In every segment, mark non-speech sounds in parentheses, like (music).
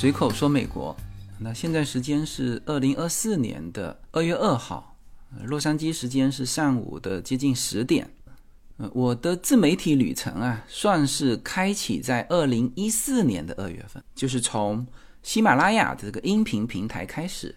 随口说美国。那现在时间是二零二四年的二月二号，洛杉矶时间是上午的接近十点。呃，我的自媒体旅程啊，算是开启在二零一四年的二月份，就是从喜马拉雅的这个音频平台开始。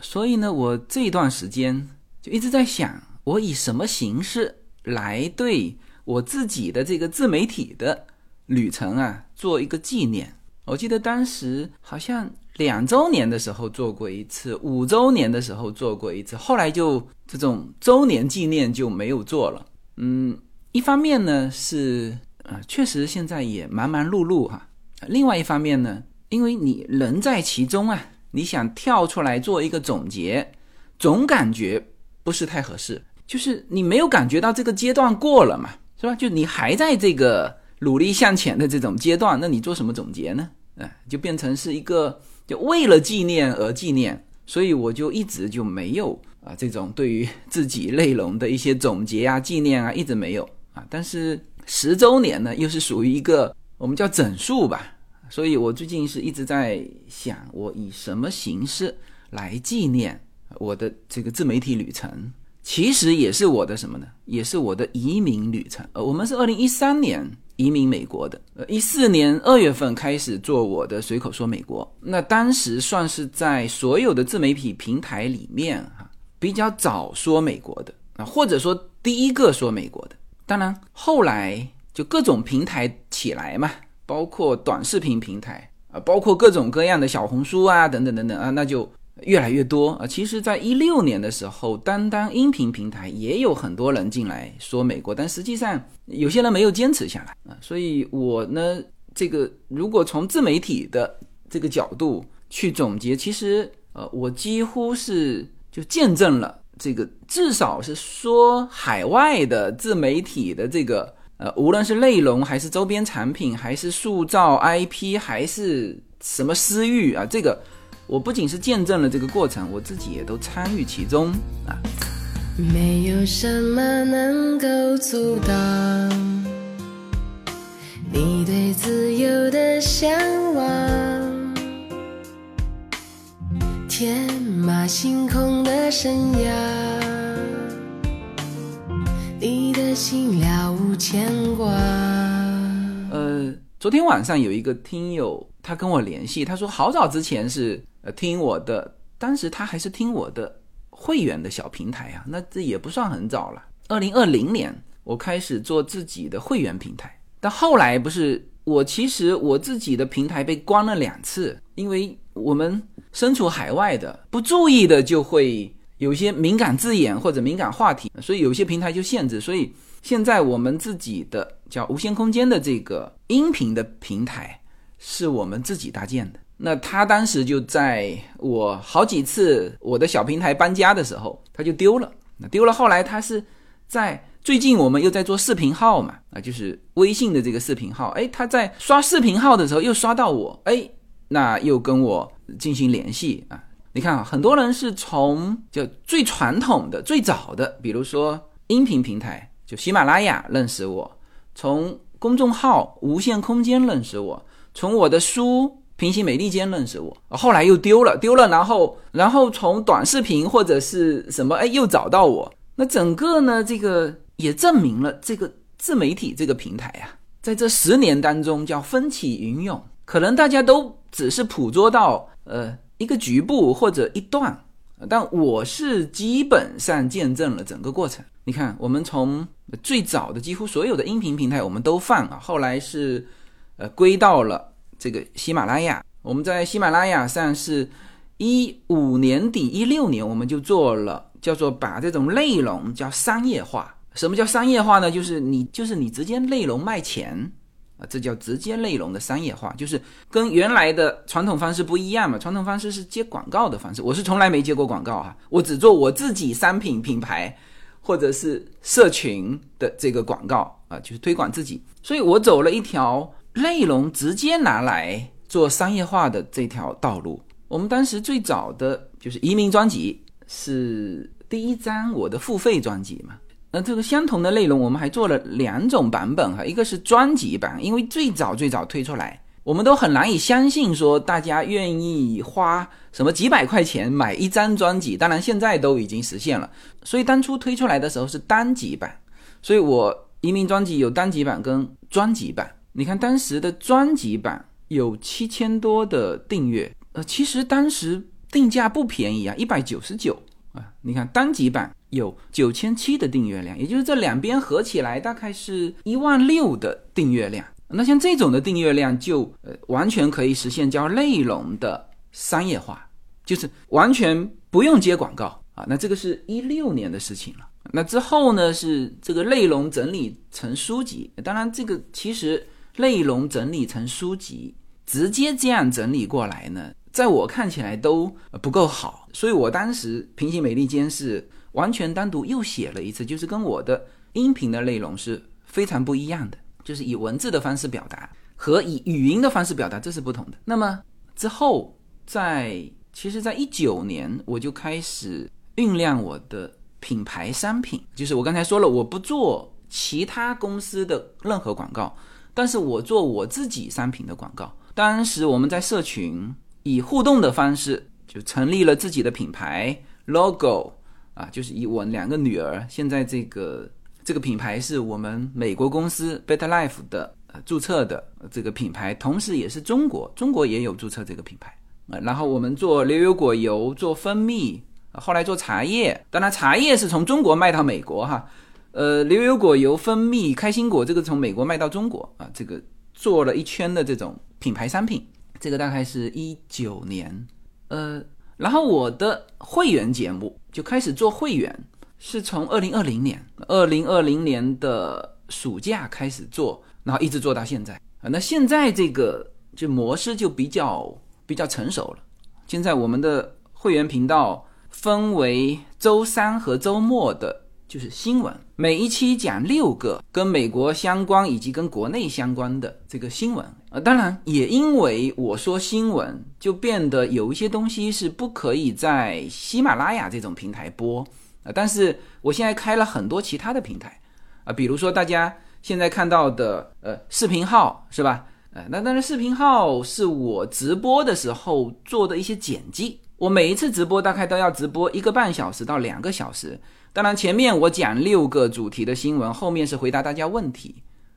所以呢，我这段时间就一直在想，我以什么形式来对我自己的这个自媒体的旅程啊做一个纪念。我记得当时好像。两周年的时候做过一次，五周年的时候做过一次，后来就这种周年纪念就没有做了。嗯，一方面呢是呃，确实现在也忙忙碌碌哈。另外一方面呢，因为你人在其中啊，你想跳出来做一个总结，总感觉不是太合适。就是你没有感觉到这个阶段过了嘛，是吧？就你还在这个努力向前的这种阶段，那你做什么总结呢？哎，就变成是一个。就为了纪念而纪念，所以我就一直就没有啊这种对于自己内容的一些总结啊、纪念啊，一直没有啊。但是十周年呢，又是属于一个我们叫整数吧，所以我最近是一直在想，我以什么形式来纪念我的这个自媒体旅程。其实也是我的什么呢？也是我的移民旅程。呃，我们是二零一三年移民美国的，呃，一四年二月份开始做我的随口说美国。那当时算是在所有的自媒体平台里面哈比较早说美国的啊，或者说第一个说美国的。当然后来就各种平台起来嘛，包括短视频平台啊，包括各种各样的小红书啊等等等等啊，那就。越来越多啊！其实，在一六年的时候，单单音频平台也有很多人进来说美国，但实际上有些人没有坚持下来啊。所以，我呢，这个如果从自媒体的这个角度去总结，其实呃，我几乎是就见证了这个，至少是说海外的自媒体的这个呃，无论是内容还是周边产品，还是塑造 IP，还是什么私域啊，这个。我不仅是见证了这个过程，我自己也都参与其中啊。没有什么能够阻挡你对自由的向往，天马行空的生涯，你的心了无牵挂。呃，昨天晚上有一个听友他跟我联系，他说好早之前是。呃，听我的，当时他还是听我的会员的小平台啊，那这也不算很早了。二零二零年我开始做自己的会员平台，但后来不是我，其实我自己的平台被关了两次，因为我们身处海外的，不注意的就会有些敏感字眼或者敏感话题，所以有些平台就限制。所以现在我们自己的叫无限空间的这个音频的平台，是我们自己搭建的。那他当时就在我好几次我的小平台搬家的时候，他就丢了。那丢了，后来他是在最近我们又在做视频号嘛，啊，就是微信的这个视频号。哎，他在刷视频号的时候又刷到我，哎，那又跟我进行联系啊。你看啊，很多人是从就最传统的、最早的，比如说音频平台，就喜马拉雅认识我，从公众号无限空间认识我，从我的书。平行美利坚认识我，后来又丢了，丢了，然后，然后从短视频或者是什么，哎，又找到我。那整个呢，这个也证明了这个自媒体这个平台啊，在这十年当中叫风起云涌。可能大家都只是捕捉到呃一个局部或者一段，但我是基本上见证了整个过程。你看，我们从最早的几乎所有的音频平台我们都放啊，后来是呃归到了。这个喜马拉雅，我们在喜马拉雅上是一五年底一六年，我们就做了叫做把这种内容叫商业化。什么叫商业化呢？就是你就是你直接内容卖钱啊，这叫直接内容的商业化，就是跟原来的传统方式不一样嘛。传统方式是接广告的方式，我是从来没接过广告哈，我只做我自己商品品牌或者是社群的这个广告啊，就是推广自己，所以我走了一条。内容直接拿来做商业化的这条道路，我们当时最早的就是移民专辑，是第一张我的付费专辑嘛。那这个相同的内容，我们还做了两种版本哈，一个是专辑版，因为最早最早推出来我们都很难以相信说大家愿意花什么几百块钱买一张专辑。当然现在都已经实现了，所以当初推出来的时候是单集版，所以我移民专辑有单集版跟专辑版。你看当时的专辑版有七千多的订阅，呃，其实当时定价不便宜啊，一百九十九啊。你看单集版有九千七的订阅量，也就是这两边合起来大概是一万六的订阅量。那像这种的订阅量就呃完全可以实现叫内容的商业化，就是完全不用接广告啊。那这个是一六年的事情了。那之后呢是这个内容整理成书籍，当然这个其实。内容整理成书籍，直接这样整理过来呢，在我看起来都不够好，所以我当时平行美利坚是完全单独又写了一次，就是跟我的音频的内容是非常不一样的，就是以文字的方式表达和以语音的方式表达这是不同的。那么之后，在其实，在一九年我就开始酝酿我的品牌商品，就是我刚才说了，我不做其他公司的任何广告。但是我做我自己商品的广告，当时我们在社群以互动的方式就成立了自己的品牌 logo 啊，就是以我两个女儿现在这个这个品牌是我们美国公司 Better Life 的呃注册的这个品牌，同时也是中国中国也有注册这个品牌啊。然后我们做牛油果油，做蜂蜜，后来做茶叶，当然茶叶是从中国卖到美国哈。呃，牛油果油、蜂蜜、开心果，这个从美国卖到中国啊，这个做了一圈的这种品牌商品，这个大概是一九年。呃，然后我的会员节目就开始做会员，是从二零二零年，二零二零年的暑假开始做，然后一直做到现在啊。那现在这个就模式就比较比较成熟了。现在我们的会员频道分为周三和周末的。就是新闻，每一期讲六个跟美国相关以及跟国内相关的这个新闻啊。当然，也因为我说新闻，就变得有一些东西是不可以在喜马拉雅这种平台播啊。但是我现在开了很多其他的平台啊，比如说大家现在看到的呃视频号是吧？呃，那当然视频号是我直播的时候做的一些剪辑。我每一次直播大概都要直播一个半小时到两个小时。当然，前面我讲六个主题的新闻，后面是回答大家问题，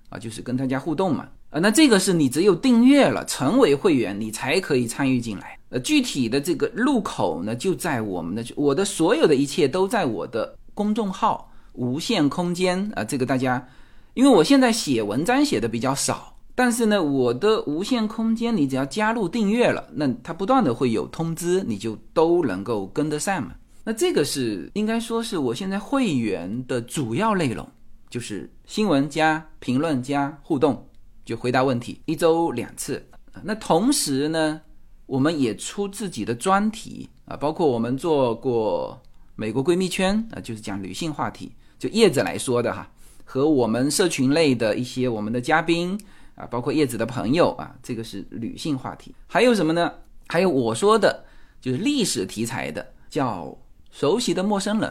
啊，就是跟大家互动嘛，啊，那这个是你只有订阅了，成为会员，你才可以参与进来。呃，具体的这个入口呢，就在我们的，我的所有的一切都在我的公众号“无限空间”啊，这个大家，因为我现在写文章写的比较少，但是呢，我的“无限空间”，你只要加入订阅了，那它不断的会有通知，你就都能够跟得上嘛。那这个是应该说是我现在会员的主要内容，就是新闻加评论加互动，就回答问题，一周两次。那同时呢，我们也出自己的专题啊，包括我们做过美国闺蜜圈啊，就是讲女性话题，就叶子来说的哈，和我们社群类的一些我们的嘉宾啊，包括叶子的朋友啊，这个是女性话题。还有什么呢？还有我说的，就是历史题材的，叫。熟悉的陌生人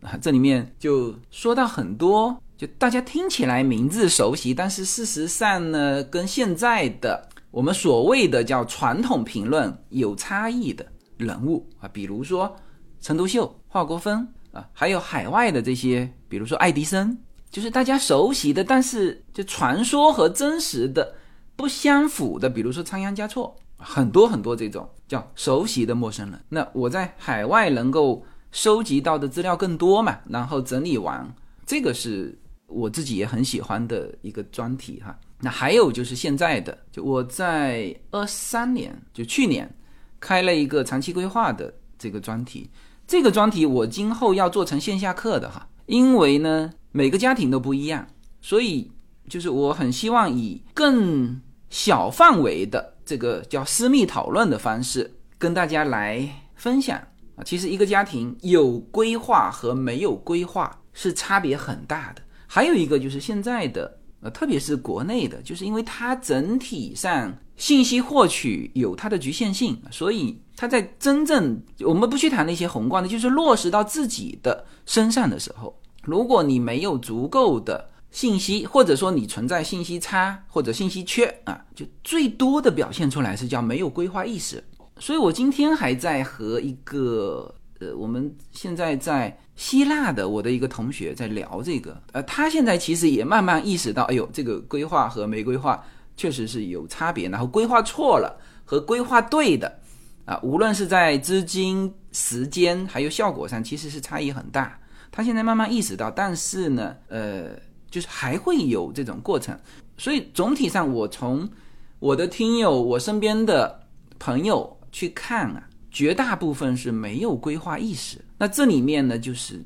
啊，这里面就说到很多，就大家听起来名字熟悉，但是事实上呢，跟现在的我们所谓的叫传统评论有差异的人物啊，比如说陈独秀、华国锋啊，还有海外的这些，比如说爱迪生，就是大家熟悉的，但是就传说和真实的不相符的，比如说仓央嘉措，很多很多这种叫熟悉的陌生人。那我在海外能够。收集到的资料更多嘛，然后整理完，这个是我自己也很喜欢的一个专题哈。那还有就是现在的，就我在二三年，就去年开了一个长期规划的这个专题，这个专题我今后要做成线下课的哈，因为呢每个家庭都不一样，所以就是我很希望以更小范围的这个叫私密讨论的方式跟大家来分享。其实一个家庭有规划和没有规划是差别很大的。还有一个就是现在的，呃，特别是国内的，就是因为它整体上信息获取有它的局限性，所以它在真正我们不去谈那些宏观的，就是落实到自己的身上的时候，如果你没有足够的信息，或者说你存在信息差或者信息缺啊，就最多的表现出来是叫没有规划意识。所以我今天还在和一个呃，我们现在在希腊的我的一个同学在聊这个，呃，他现在其实也慢慢意识到，哎呦，这个规划和没规划确实是有差别，然后规划错了和规划对的啊，无论是在资金、时间还有效果上，其实是差异很大。他现在慢慢意识到，但是呢，呃，就是还会有这种过程。所以总体上，我从我的听友、我身边的朋友。去看啊，绝大部分是没有规划意识。那这里面呢，就是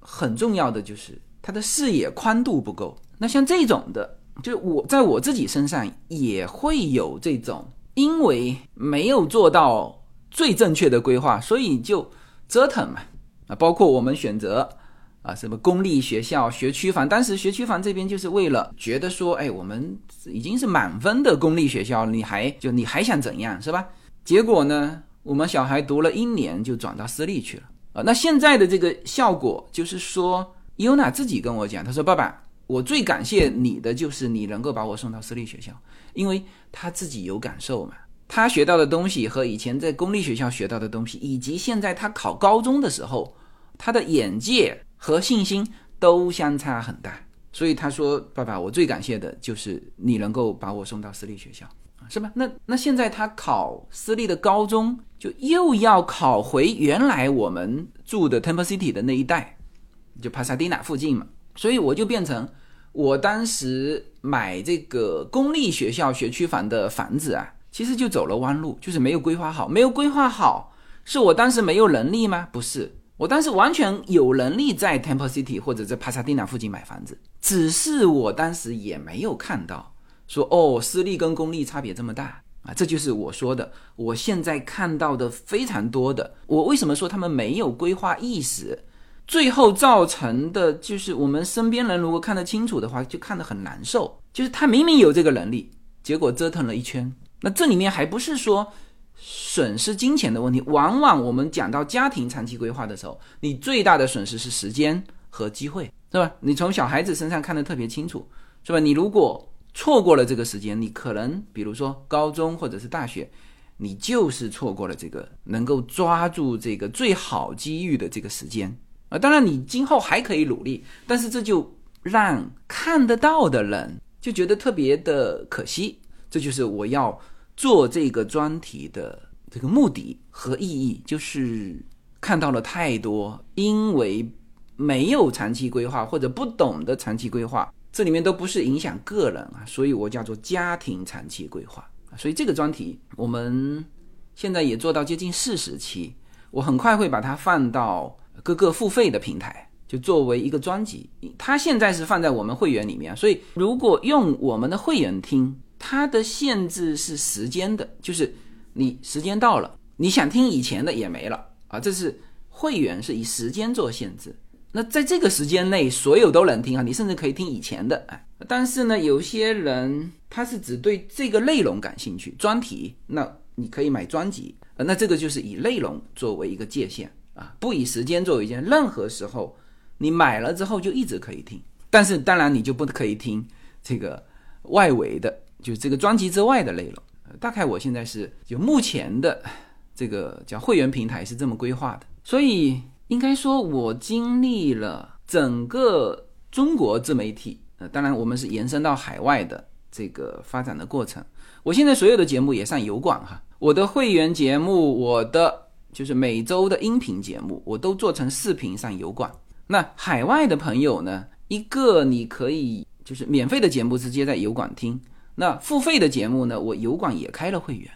很重要的，就是他的视野宽度不够。那像这种的，就我在我自己身上也会有这种，因为没有做到最正确的规划，所以就折腾嘛。啊，包括我们选择啊什么公立学校、学区房，当时学区房这边就是为了觉得说，哎，我们已经是满分的公立学校，你还就你还想怎样，是吧？结果呢，我们小孩读了一年就转到私立去了啊。那现在的这个效果就是说，尤娜自己跟我讲，他说：“爸爸，我最感谢你的就是你能够把我送到私立学校，因为他自己有感受嘛。他学到的东西和以前在公立学校学到的东西，以及现在他考高中的时候，他的眼界和信心都相差很大。所以他说：‘爸爸，我最感谢的就是你能够把我送到私立学校。’”是吧？那那现在他考私立的高中，就又要考回原来我们住的 Temple City 的那一带，就帕萨蒂纳附近嘛。所以我就变成，我当时买这个公立学校学区房的房子啊，其实就走了弯路，就是没有规划好。没有规划好，是我当时没有能力吗？不是，我当时完全有能力在 Temple City 或者在帕萨蒂纳附近买房子，只是我当时也没有看到。说哦，私立跟公立差别这么大啊，这就是我说的。我现在看到的非常多的，我为什么说他们没有规划意识？最后造成的就是我们身边人如果看得清楚的话，就看得很难受。就是他明明有这个能力，结果折腾了一圈。那这里面还不是说损失金钱的问题，往往我们讲到家庭长期规划的时候，你最大的损失是时间和机会，是吧？你从小孩子身上看得特别清楚，是吧？你如果错过了这个时间，你可能比如说高中或者是大学，你就是错过了这个能够抓住这个最好机遇的这个时间啊。当然，你今后还可以努力，但是这就让看得到的人就觉得特别的可惜。这就是我要做这个专题的这个目的和意义，就是看到了太多因为没有长期规划或者不懂得长期规划。这里面都不是影响个人啊，所以我叫做家庭长期规划。所以这个专题我们现在也做到接近四十期，我很快会把它放到各个付费的平台，就作为一个专辑。它现在是放在我们会员里面，所以如果用我们的会员听，它的限制是时间的，就是你时间到了，你想听以前的也没了啊。这是会员是以时间做限制。那在这个时间内，所有都能听啊，你甚至可以听以前的，哎，但是呢，有些人他是只对这个内容感兴趣，专题，那你可以买专辑，那这个就是以内容作为一个界限啊，不以时间作为界限，任何时候你买了之后就一直可以听，但是当然你就不可以听这个外围的，就这个专辑之外的内容。大概我现在是就目前的这个叫会员平台是这么规划的，所以。应该说，我经历了整个中国自媒体，呃，当然我们是延伸到海外的这个发展的过程。我现在所有的节目也上油管哈，我的会员节目，我的就是每周的音频节目，我都做成视频上油管。那海外的朋友呢，一个你可以就是免费的节目直接在油管听，那付费的节目呢，我油管也开了会员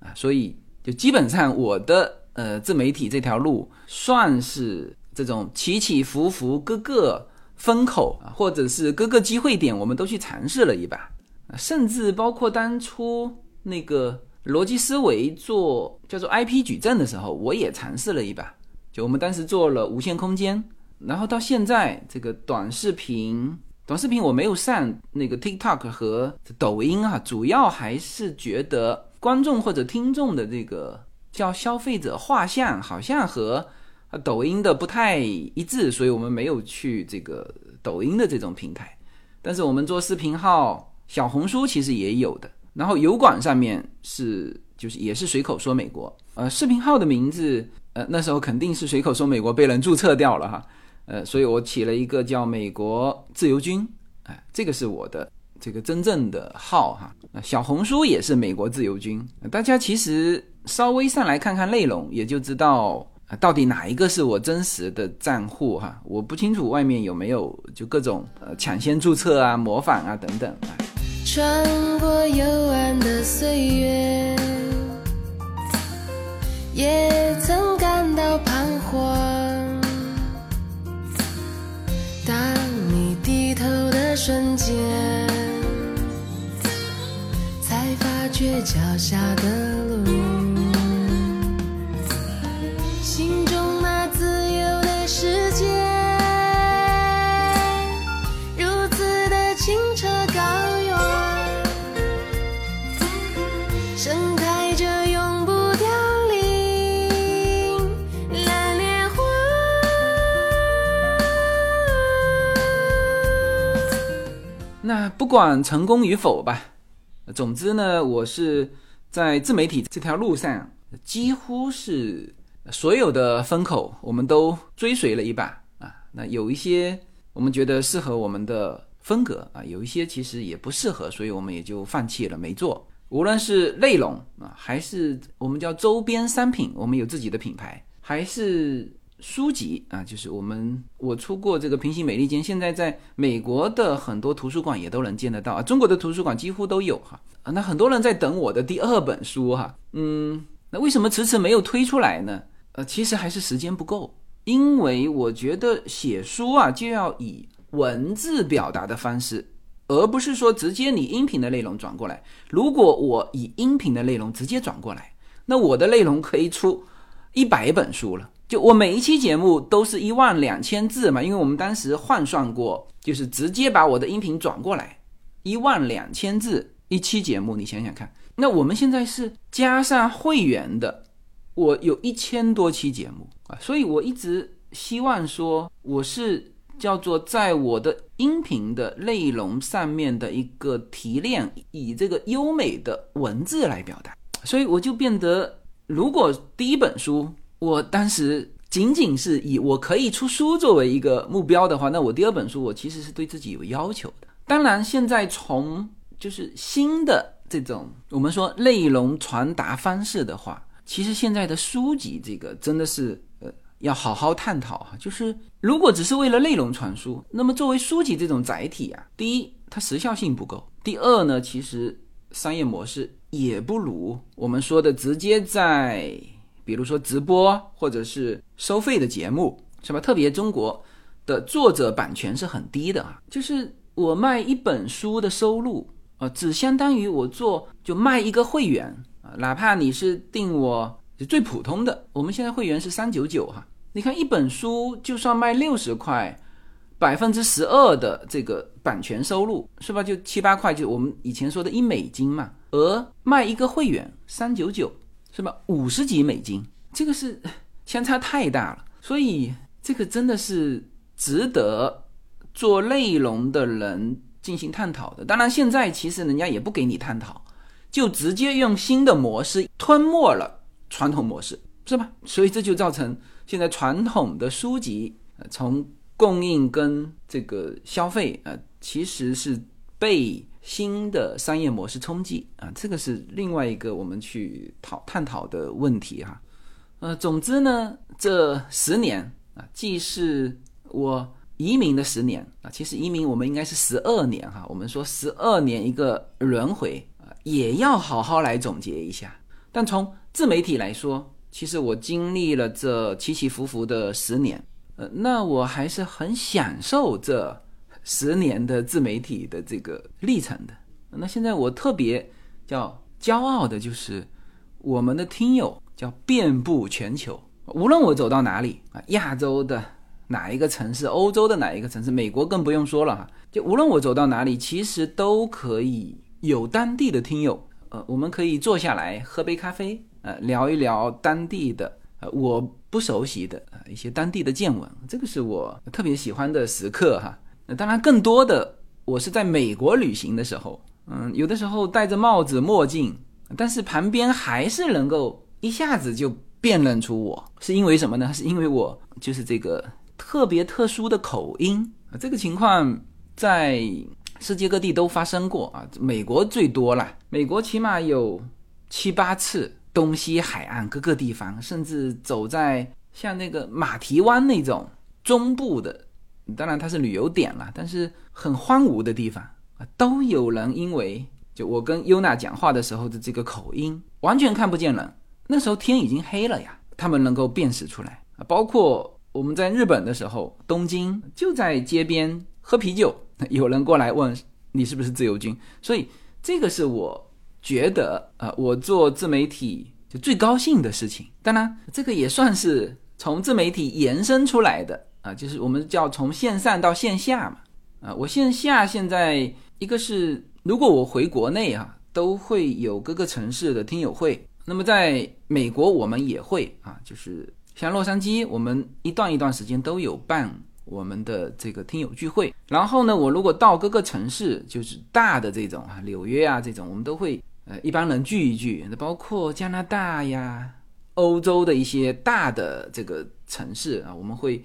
啊，所以就基本上我的。呃，自媒体这条路算是这种起起伏伏，各个风口啊，或者是各个机会点，我们都去尝试了一把，甚至包括当初那个逻辑思维做叫做 IP 矩阵的时候，我也尝试了一把。就我们当时做了无限空间，然后到现在这个短视频，短视频我没有上那个 TikTok 和抖音啊，主要还是觉得观众或者听众的这个。叫消费者画像，好像和抖音的不太一致，所以我们没有去这个抖音的这种平台。但是我们做视频号，小红书其实也有的。然后油管上面是就是也是随口说美国，呃，视频号的名字，呃，那时候肯定是随口说美国被人注册掉了哈，呃，所以我起了一个叫美国自由军，哎，这个是我的这个真正的号哈。小红书也是美国自由军，大家其实稍微上来看看内容，也就知道到底哪一个是我真实的账户哈。我不清楚外面有没有就各种呃抢先注册啊、模仿啊等等啊。穿过幽暗的岁月，也曾感到彷徨。当你低头的瞬间，才发觉脚下的路。心中那自由的世界如此的清澈高远盛开着永不凋零莲花那不管成功与否吧总之呢我是在自媒体这条路上几乎是所有的风口我们都追随了一把啊。那有一些我们觉得适合我们的风格啊，有一些其实也不适合，所以我们也就放弃了没做。无论是内容啊，还是我们叫周边商品，我们有自己的品牌，还是。书籍啊，就是我们我出过这个《平行美利坚》，现在在美国的很多图书馆也都能见得到啊，中国的图书馆几乎都有哈啊。那很多人在等我的第二本书哈，嗯，那为什么迟迟没有推出来呢？呃，其实还是时间不够，因为我觉得写书啊就要以文字表达的方式，而不是说直接你音频的内容转过来。如果我以音频的内容直接转过来，那我的内容可以出一百本书了。就我每一期节目都是一万两千字嘛，因为我们当时换算过，就是直接把我的音频转过来，一万两千字一期节目，你想想看。那我们现在是加上会员的，我有一千多期节目啊，所以我一直希望说，我是叫做在我的音频的内容上面的一个提炼，以这个优美的文字来表达，所以我就变得，如果第一本书。我当时仅仅是以我可以出书作为一个目标的话，那我第二本书我其实是对自己有要求的。当然，现在从就是新的这种我们说内容传达方式的话，其实现在的书籍这个真的是呃要好好探讨哈。就是如果只是为了内容传输，那么作为书籍这种载体啊，第一它时效性不够，第二呢，其实商业模式也不如我们说的直接在。比如说直播或者是收费的节目，是吧？特别中国的作者版权是很低的啊，就是我卖一本书的收入啊，只相当于我做就卖一个会员，哪怕你是订我最普通的，我们现在会员是三九九哈。你看一本书就算卖六十块，百分之十二的这个版权收入是吧？就七八块，就我们以前说的一美金嘛，而卖一个会员三九九。是吧？五十几美金，这个是 (laughs) 相差太大了，所以这个真的是值得做内容的人进行探讨的。当然，现在其实人家也不给你探讨，就直接用新的模式吞没了传统模式，是吧？所以这就造成现在传统的书籍从供应跟这个消费啊，其实是被。新的商业模式冲击啊，这个是另外一个我们去讨探讨的问题哈。呃，总之呢，这十年啊，既是我移民的十年啊，其实移民我们应该是十二年哈。我们说十二年一个轮回，也要好好来总结一下。但从自媒体来说，其实我经历了这起起伏伏的十年，呃，那我还是很享受这。十年的自媒体的这个历程的，那现在我特别叫骄傲的就是我们的听友叫遍布全球，无论我走到哪里啊，亚洲的哪一个城市，欧洲的哪一个城市，美国更不用说了哈，就无论我走到哪里，其实都可以有当地的听友，呃，我们可以坐下来喝杯咖啡，呃，聊一聊当地的呃我不熟悉的一些当地的见闻，这个是我特别喜欢的时刻哈。那当然，更多的我是在美国旅行的时候，嗯，有的时候戴着帽子墨镜，但是旁边还是能够一下子就辨认出我，是因为什么呢？是因为我就是这个特别特殊的口音啊，这个情况在世界各地都发生过啊，美国最多了，美国起码有七八次，东西海岸各个地方，甚至走在像那个马蹄湾那种中部的。当然它是旅游点了，但是很荒芜的地方啊，都有人因为就我跟优娜讲话的时候的这个口音，完全看不见人。那时候天已经黑了呀，他们能够辨识出来啊。包括我们在日本的时候，东京就在街边喝啤酒，(laughs) 有人过来问你是不是自由军，所以这个是我觉得呃，我做自媒体就最高兴的事情。当然，这个也算是从自媒体延伸出来的。啊，就是我们叫从线上到线下嘛。啊，我线下现在一个是，如果我回国内啊，都会有各个城市的听友会。那么在美国，我们也会啊，就是像洛杉矶，我们一段一段时间都有办我们的这个听友聚会。然后呢，我如果到各个城市，就是大的这种啊，纽约啊这种，我们都会呃一帮人聚一聚。那包括加拿大呀、欧洲的一些大的这个城市啊，我们会。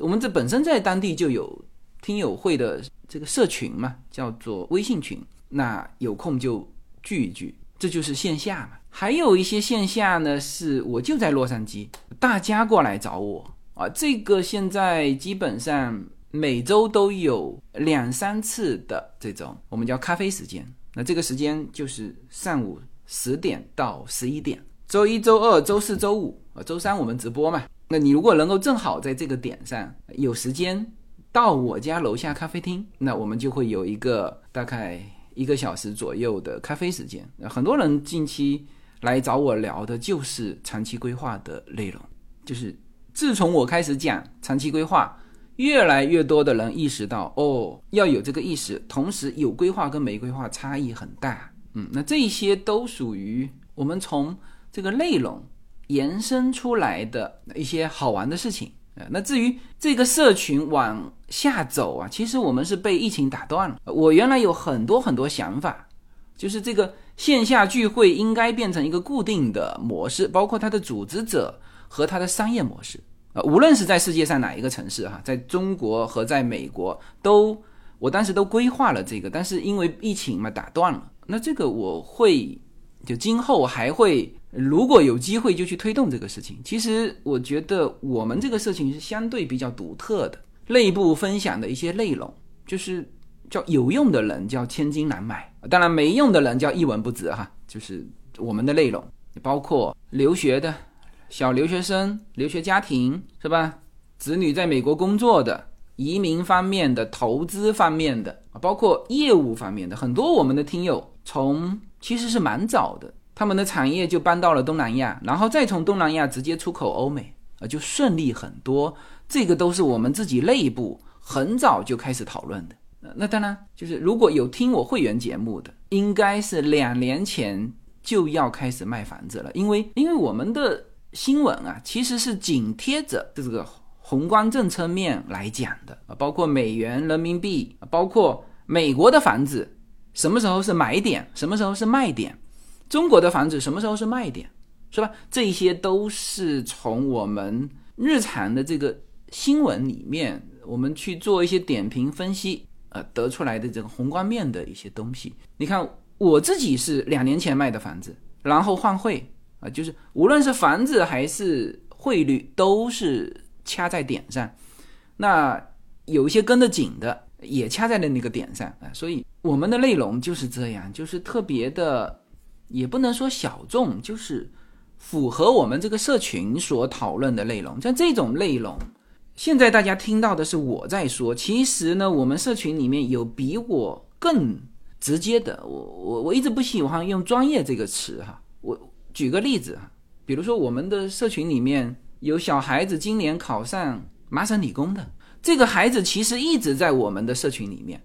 我们这本身在当地就有听友会的这个社群嘛，叫做微信群。那有空就聚一聚，这就是线下嘛。还有一些线下呢，是我就在洛杉矶，大家过来找我啊。这个现在基本上每周都有两三次的这种我们叫咖啡时间。那这个时间就是上午十点到十一点，周一周二周四周五啊，周三我们直播嘛。那你如果能够正好在这个点上有时间到我家楼下咖啡厅，那我们就会有一个大概一个小时左右的咖啡时间。很多人近期来找我聊的就是长期规划的内容，就是自从我开始讲长期规划，越来越多的人意识到哦要有这个意识，同时有规划跟没规划差异很大。嗯，那这些都属于我们从这个内容。延伸出来的一些好玩的事情呃，那至于这个社群往下走啊，其实我们是被疫情打断了。我原来有很多很多想法，就是这个线下聚会应该变成一个固定的模式，包括它的组织者和它的商业模式啊，无论是在世界上哪一个城市哈，在中国和在美国都，我当时都规划了这个，但是因为疫情嘛打断了。那这个我会就今后还会。如果有机会就去推动这个事情。其实我觉得我们这个事情是相对比较独特的，内部分享的一些内容，就是叫有用的人叫千金难买，当然没用的人叫一文不值哈。就是我们的内容，包括留学的小留学生、留学家庭是吧？子女在美国工作的、移民方面的、投资方面的，包括业务方面的，很多我们的听友从其实是蛮早的。他们的产业就搬到了东南亚，然后再从东南亚直接出口欧美，啊，就顺利很多。这个都是我们自己内部很早就开始讨论的。那当然，就是如果有听我会员节目的，应该是两年前就要开始卖房子了，因为因为我们的新闻啊，其实是紧贴着这个宏观政策面来讲的啊，包括美元、人民币，包括美国的房子什么时候是买点，什么时候是卖点。中国的房子什么时候是卖点，是吧？这些都是从我们日常的这个新闻里面，我们去做一些点评分析，呃，得出来的这个宏观面的一些东西。你看，我自己是两年前卖的房子，然后换汇啊，就是无论是房子还是汇率，都是掐在点上。那有一些跟得紧的，也掐在了那个点上啊。所以我们的内容就是这样，就是特别的。也不能说小众，就是符合我们这个社群所讨论的内容。像这种内容，现在大家听到的是我在说。其实呢，我们社群里面有比我更直接的。我我我一直不喜欢用“专业”这个词哈。我举个例子啊，比如说我们的社群里面有小孩子今年考上麻省理工的，这个孩子其实一直在我们的社群里面。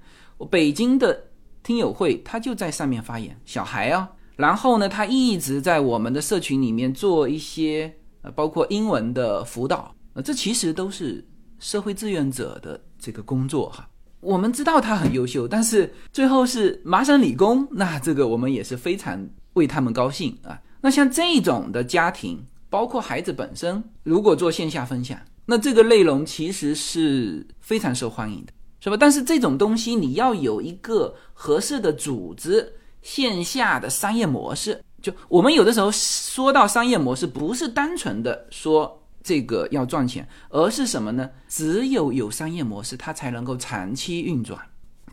北京的听友会他就在上面发言，小孩啊。然后呢，他一直在我们的社群里面做一些呃，包括英文的辅导，呃，这其实都是社会志愿者的这个工作哈。我们知道他很优秀，但是最后是麻省理工，那这个我们也是非常为他们高兴啊。那像这种的家庭，包括孩子本身，如果做线下分享，那这个内容其实是非常受欢迎的，是吧？但是这种东西你要有一个合适的组织，线下的商业模式。就我们有的时候说到商业模式，不是单纯的说。这个要赚钱，而是什么呢？只有有商业模式，它才能够长期运转。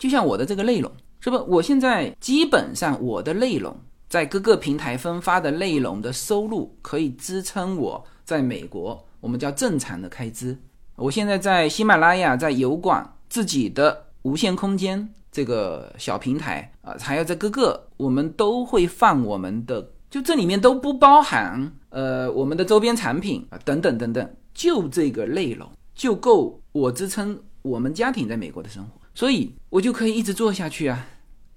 就像我的这个内容，是不？我现在基本上我的内容在各个平台分发的内容的收入，可以支撑我在美国我们叫正常的开支。我现在在喜马拉雅、在油管自己的无限空间这个小平台啊，还有在各个我们都会放我们的。就这里面都不包含，呃，我们的周边产品啊，等等等等，就这个内容就够我支撑我们家庭在美国的生活，所以我就可以一直做下去啊，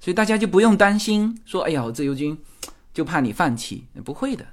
所以大家就不用担心说，哎呀，自由军就怕你放弃，不会的，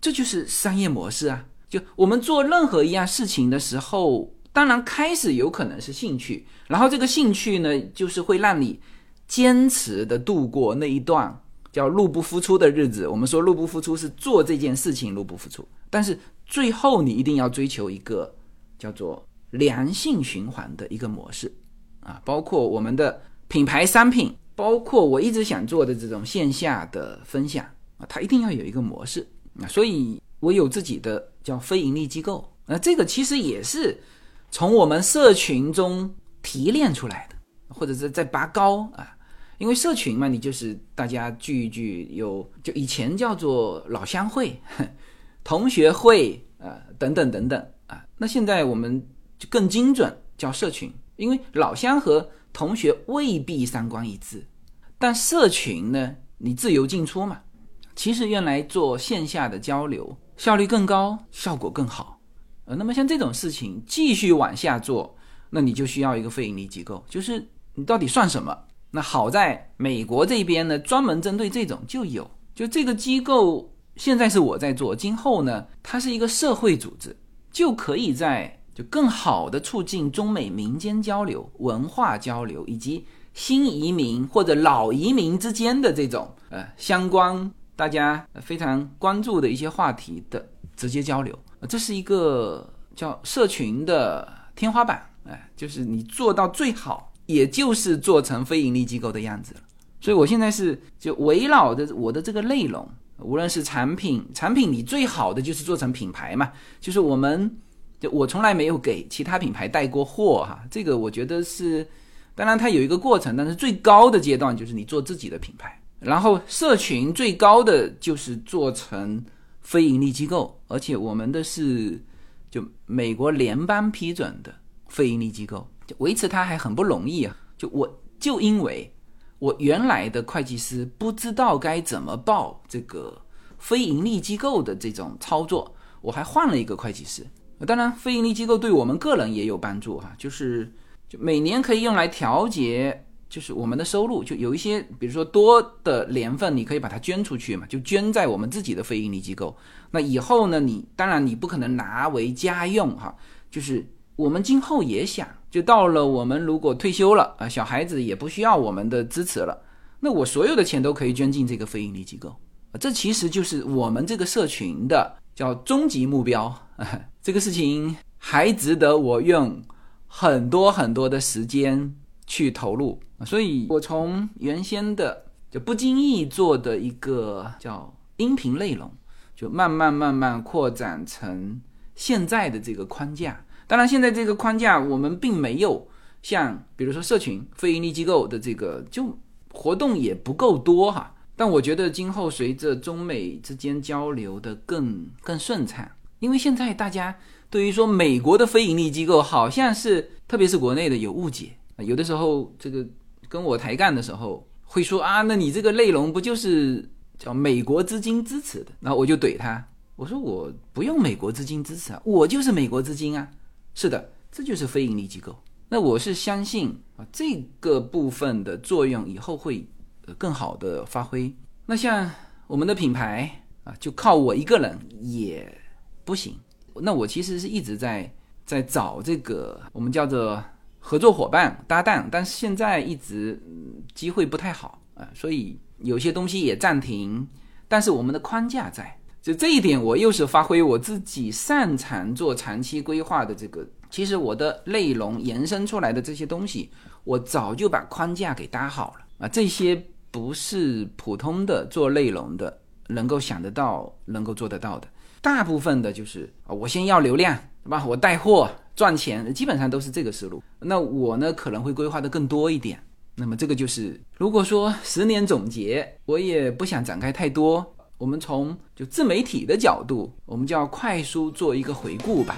这就是商业模式啊。就我们做任何一样事情的时候，当然开始有可能是兴趣，然后这个兴趣呢，就是会让你坚持的度过那一段。叫入不敷出的日子，我们说入不敷出是做这件事情入不敷出，但是最后你一定要追求一个叫做良性循环的一个模式啊，包括我们的品牌商品，包括我一直想做的这种线下的分享啊，它一定要有一个模式啊，所以我有自己的叫非盈利机构，那这个其实也是从我们社群中提炼出来的，或者是在拔高啊。因为社群嘛，你就是大家聚一聚，有就以前叫做老乡会、(laughs) 同学会啊，等等等等啊。那现在我们就更精准叫社群，因为老乡和同学未必三观一致，但社群呢，你自由进出嘛。其实用来做线下的交流效率更高，效果更好。呃，那么像这种事情继续往下做，那你就需要一个非盈利机构，就是你到底算什么？那好在美国这边呢，专门针对这种就有，就这个机构现在是我在做，今后呢，它是一个社会组织，就可以在就更好的促进中美民间交流、文化交流以及新移民或者老移民之间的这种呃相关大家非常关注的一些话题的直接交流，这是一个叫社群的天花板，哎，就是你做到最好。也就是做成非盈利机构的样子了，所以我现在是就围绕着我的这个内容，无论是产品，产品你最好的就是做成品牌嘛，就是我们就我从来没有给其他品牌带过货哈，这个我觉得是，当然它有一个过程，但是最高的阶段就是你做自己的品牌，然后社群最高的就是做成非盈利机构，而且我们的是就美国联邦批准的非盈利机构。就维持它还很不容易啊！就我就因为我原来的会计师不知道该怎么报这个非盈利机构的这种操作，我还换了一个会计师。当然，非盈利机构对我们个人也有帮助哈，就是就每年可以用来调节，就是我们的收入，就有一些比如说多的年份，你可以把它捐出去嘛，就捐在我们自己的非盈利机构。那以后呢，你当然你不可能拿为家用哈，就是我们今后也想。就到了我们如果退休了啊，小孩子也不需要我们的支持了，那我所有的钱都可以捐进这个非盈利机构这其实就是我们这个社群的叫终极目标。(laughs) 这个事情还值得我用很多很多的时间去投入，所以我从原先的就不经意做的一个叫音频内容，就慢慢慢慢扩展成现在的这个框架。当然，现在这个框架我们并没有像，比如说社群、非盈利机构的这个就活动也不够多哈。但我觉得今后随着中美之间交流的更更顺畅，因为现在大家对于说美国的非盈利机构好像是，特别是国内的有误解，有的时候这个跟我抬杠的时候会说啊，那你这个内容不就是叫美国资金支持的？然后我就怼他，我说我不用美国资金支持啊，我就是美国资金啊。是的，这就是非盈利机构。那我是相信啊，这个部分的作用以后会更好的发挥。那像我们的品牌啊，就靠我一个人也不行。那我其实是一直在在找这个我们叫做合作伙伴搭档，但是现在一直机会不太好啊，所以有些东西也暂停。但是我们的框架在，就这一点，我又是发挥我自己擅长做长期规划的这个。其实我的内容延伸出来的这些东西，我早就把框架给搭好了啊，这些不是普通的做内容的能够想得到、能够做得到的。大部分的就是啊，我先要流量，对吧？我带货赚钱，基本上都是这个思路。那我呢，可能会规划的更多一点。那么这个就是，如果说十年总结，我也不想展开太多。我们从就自媒体的角度，我们就要快速做一个回顾吧。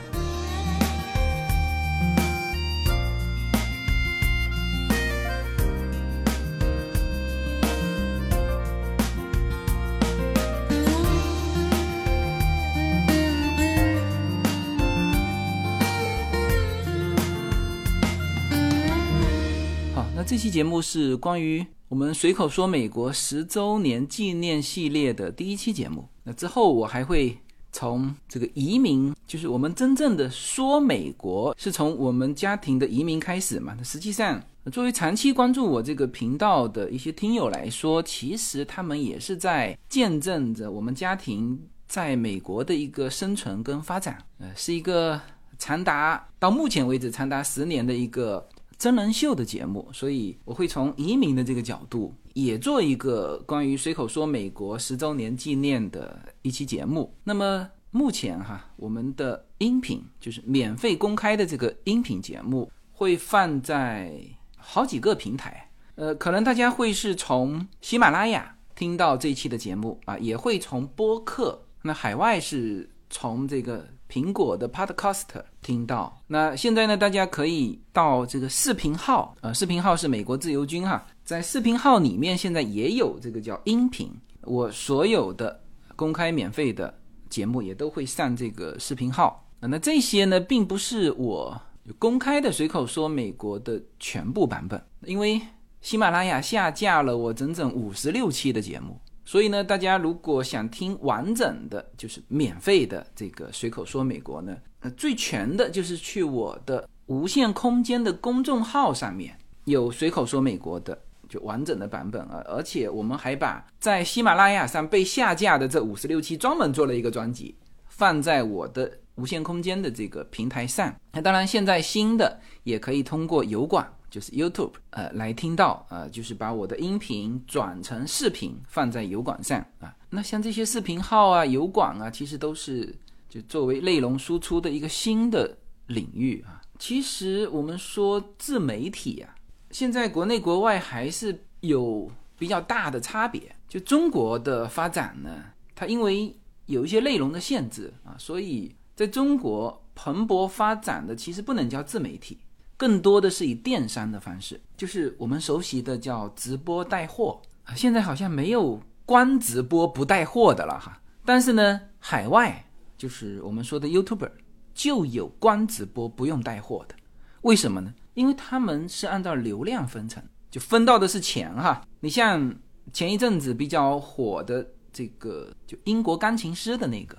节目是关于我们随口说美国十周年纪念系列的第一期节目。那之后我还会从这个移民，就是我们真正的说美国是从我们家庭的移民开始嘛？那实际上，作为长期关注我这个频道的一些听友来说，其实他们也是在见证着我们家庭在美国的一个生存跟发展。呃，是一个长达到目前为止长达十年的一个。真人秀的节目，所以我会从移民的这个角度，也做一个关于随口说美国十周年纪念的一期节目。那么目前哈，我们的音频就是免费公开的这个音频节目，会放在好几个平台。呃，可能大家会是从喜马拉雅听到这期的节目啊，也会从播客。那海外是从这个。苹果的 Podcast 听到，那现在呢？大家可以到这个视频号，呃，视频号是美国自由军哈，在视频号里面现在也有这个叫音频，我所有的公开免费的节目也都会上这个视频号。那这些呢，并不是我公开的随口说美国的全部版本，因为喜马拉雅下架了我整整五十六期的节目。所以呢，大家如果想听完整的，就是免费的这个随口说美国呢，呃，最全的就是去我的无限空间的公众号上面有随口说美国的就完整的版本啊，而且我们还把在喜马拉雅上被下架的这五十六期专门做了一个专辑，放在我的无限空间的这个平台上。那当然，现在新的也可以通过油管。就是 YouTube，呃，来听到，呃，就是把我的音频转成视频放在油管上啊。那像这些视频号啊、油管啊，其实都是就作为内容输出的一个新的领域啊。其实我们说自媒体啊，现在国内国外还是有比较大的差别。就中国的发展呢，它因为有一些内容的限制啊，所以在中国蓬勃发展的其实不能叫自媒体。更多的是以电商的方式，就是我们熟悉的叫直播带货啊。现在好像没有光直播不带货的了哈。但是呢，海外就是我们说的 YouTuber 就有光直播不用带货的。为什么呢？因为他们是按照流量分成，就分到的是钱哈。你像前一阵子比较火的这个就英国钢琴师的那个，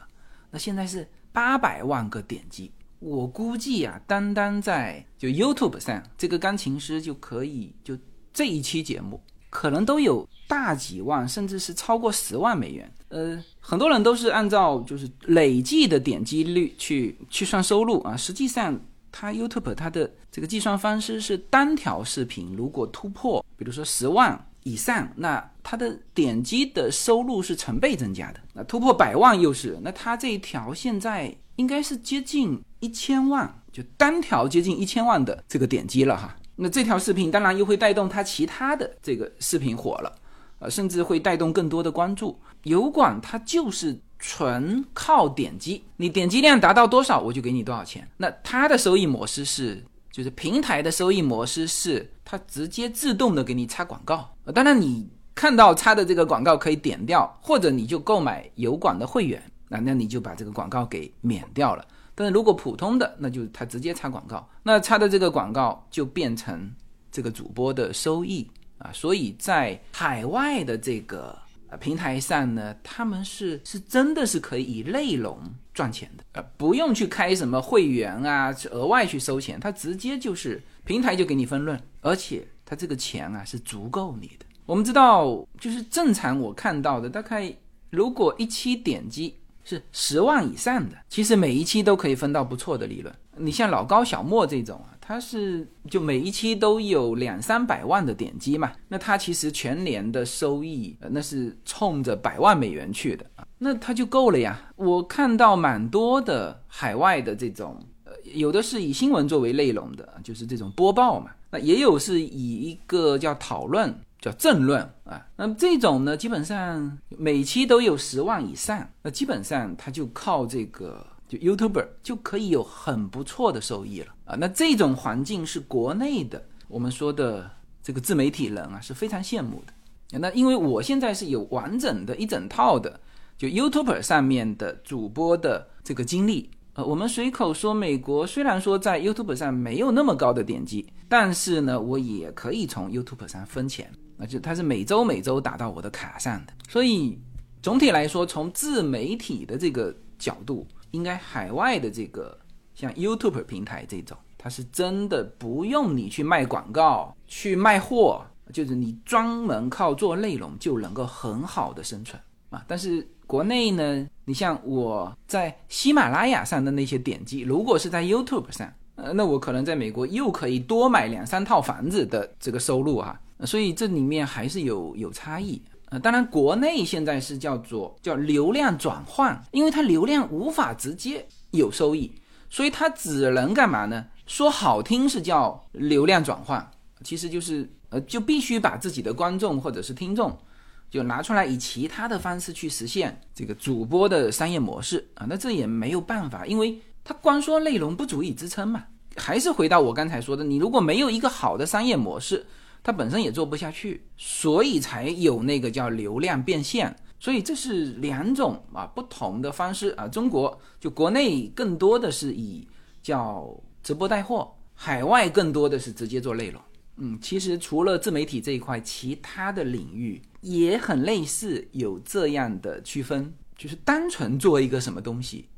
那现在是八百万个点击。我估计啊，单单在就 YouTube 上，这个钢琴师就可以就这一期节目，可能都有大几万，甚至是超过十万美元。呃，很多人都是按照就是累计的点击率去去算收入啊。实际上，它 YouTube 它的这个计算方式是单条视频如果突破，比如说十万以上，那它的点击的收入是成倍增加的。那突破百万又是，那它这一条现在。应该是接近一千万，就单条接近一千万的这个点击了哈。那这条视频当然又会带动它其他的这个视频火了，呃，甚至会带动更多的关注。油管它就是纯靠点击，你点击量达到多少，我就给你多少钱。那它的收益模式是，就是平台的收益模式是，它直接自动的给你插广告。当然你看到插的这个广告可以点掉，或者你就购买油管的会员。那那你就把这个广告给免掉了，但是如果普通的，那就他直接插广告，那插的这个广告就变成这个主播的收益啊，所以在海外的这个平台上呢，他们是是真的是可以以内容赚钱的，呃，不用去开什么会员啊，额外去收钱，它直接就是平台就给你分润，而且它这个钱啊是足够你的。我们知道，就是正常我看到的，大概如果一期点击是十万以上的，其实每一期都可以分到不错的利润。你像老高、小莫这种啊。他是就每一期都有两三百万的点击嘛，那他其实全年的收益那是冲着百万美元去的，那他就够了呀。我看到蛮多的海外的这种，呃，有的是以新闻作为内容的，就是这种播报嘛，那也有是以一个叫讨论、叫政论啊，那么这种呢，基本上每期都有十万以上，那基本上它就靠这个。就 YouTuber 就可以有很不错的收益了啊！那这种环境是国内的我们说的这个自媒体人啊是非常羡慕的。那因为我现在是有完整的一整套的就 YouTuber 上面的主播的这个经历。呃，我们随口说，美国虽然说在 YouTube 上没有那么高的点击，但是呢，我也可以从 YouTube 上分钱，那就它是每周每周打到我的卡上的。所以总体来说，从自媒体的这个角度。应该海外的这个像 YouTube 平台这种，它是真的不用你去卖广告、去卖货，就是你专门靠做内容就能够很好的生存啊。但是国内呢，你像我在喜马拉雅上的那些点击，如果是在 YouTube 上，呃，那我可能在美国又可以多买两三套房子的这个收入哈。所以这里面还是有有差异。呃，当然，国内现在是叫做叫流量转换，因为它流量无法直接有收益，所以它只能干嘛呢？说好听是叫流量转换，其实就是呃，就必须把自己的观众或者是听众，就拿出来以其他的方式去实现这个主播的商业模式啊。那这也没有办法，因为它光说内容不足以支撑嘛。还是回到我刚才说的，你如果没有一个好的商业模式。它本身也做不下去，所以才有那个叫流量变现。所以这是两种啊不同的方式啊。中国就国内更多的是以叫直播带货，海外更多的是直接做内容。嗯，其实除了自媒体这一块，其他的领域也很类似，有这样的区分，就是单纯做一个什么东西，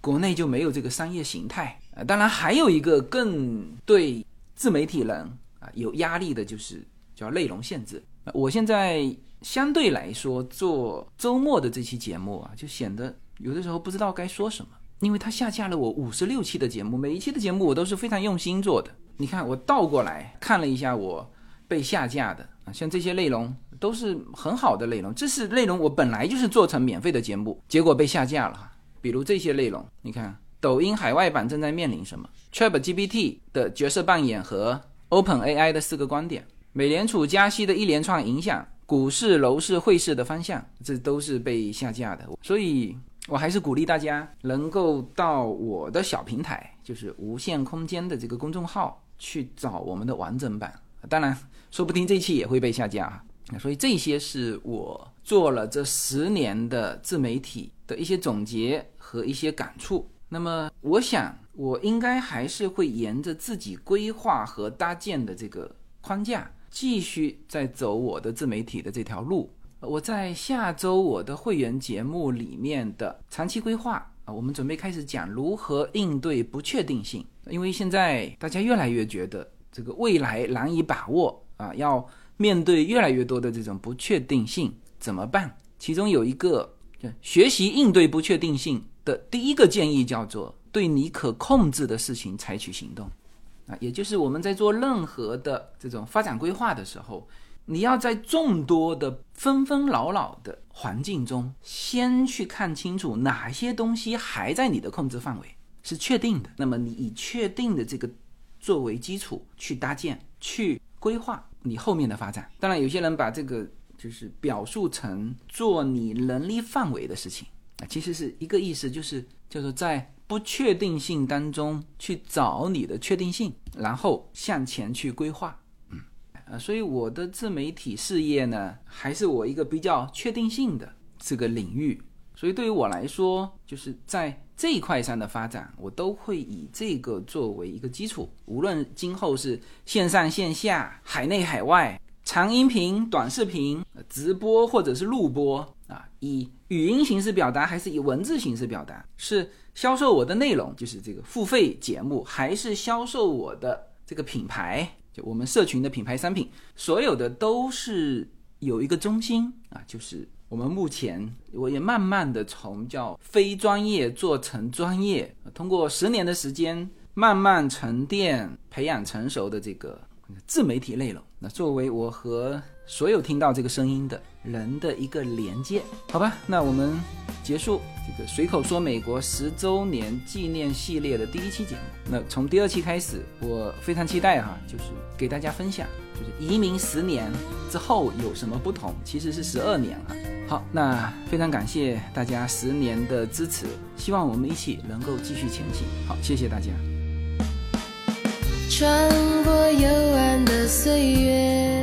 国内就没有这个商业形态啊。当然还有一个更对自媒体人。啊有压力的就是叫内容限制。我现在相对来说做周末的这期节目啊，就显得有的时候不知道该说什么，因为它下架了我五十六期的节目，每一期的节目我都是非常用心做的。你看，我倒过来看了一下我被下架的啊，像这些内容都是很好的内容，这是内容我本来就是做成免费的节目，结果被下架了。比如这些内容，你看抖音海外版正在面临什么？ChatGPT 的角色扮演和。Open AI 的四个观点，美联储加息的一连串影响，股市、楼市、汇市的方向，这都是被下架的。所以，我还是鼓励大家能够到我的小平台，就是无限空间的这个公众号去找我们的完整版。当然，说不定这期也会被下架啊。所以，这些是我做了这十年的自媒体的一些总结和一些感触。那么，我想。我应该还是会沿着自己规划和搭建的这个框架，继续在走我的自媒体的这条路。我在下周我的会员节目里面的长期规划啊，我们准备开始讲如何应对不确定性。因为现在大家越来越觉得这个未来难以把握啊，要面对越来越多的这种不确定性怎么办？其中有一个学习应对不确定性的第一个建议叫做。对你可控制的事情采取行动，啊，也就是我们在做任何的这种发展规划的时候，你要在众多的纷纷扰扰的环境中，先去看清楚哪些东西还在你的控制范围是确定的。那么你以确定的这个作为基础去搭建、去规划你后面的发展。当然，有些人把这个就是表述成做你能力范围的事情啊，其实是一个意思，就是叫做在。不确定性当中去找你的确定性，然后向前去规划，嗯，呃，所以我的自媒体事业呢，还是我一个比较确定性的这个领域，所以对于我来说，就是在这一块上的发展，我都会以这个作为一个基础，无论今后是线上线下、海内海外、长音频、短视频、直播或者是录播啊，以语音形式表达还是以文字形式表达？是销售我的内容，就是这个付费节目，还是销售我的这个品牌？就我们社群的品牌商品，所有的都是有一个中心啊，就是我们目前我也慢慢的从叫非专业做成专业，通过十年的时间慢慢沉淀、培养成熟的这个。自媒体内容，那作为我和所有听到这个声音的人的一个连接，好吧？那我们结束这个随口说美国十周年纪念系列的第一期节目。那从第二期开始，我非常期待哈，就是给大家分享，就是移民十年之后有什么不同？其实是十二年了。好，那非常感谢大家十年的支持，希望我们一起能够继续前行。好，谢谢大家。穿过幽暗的岁月，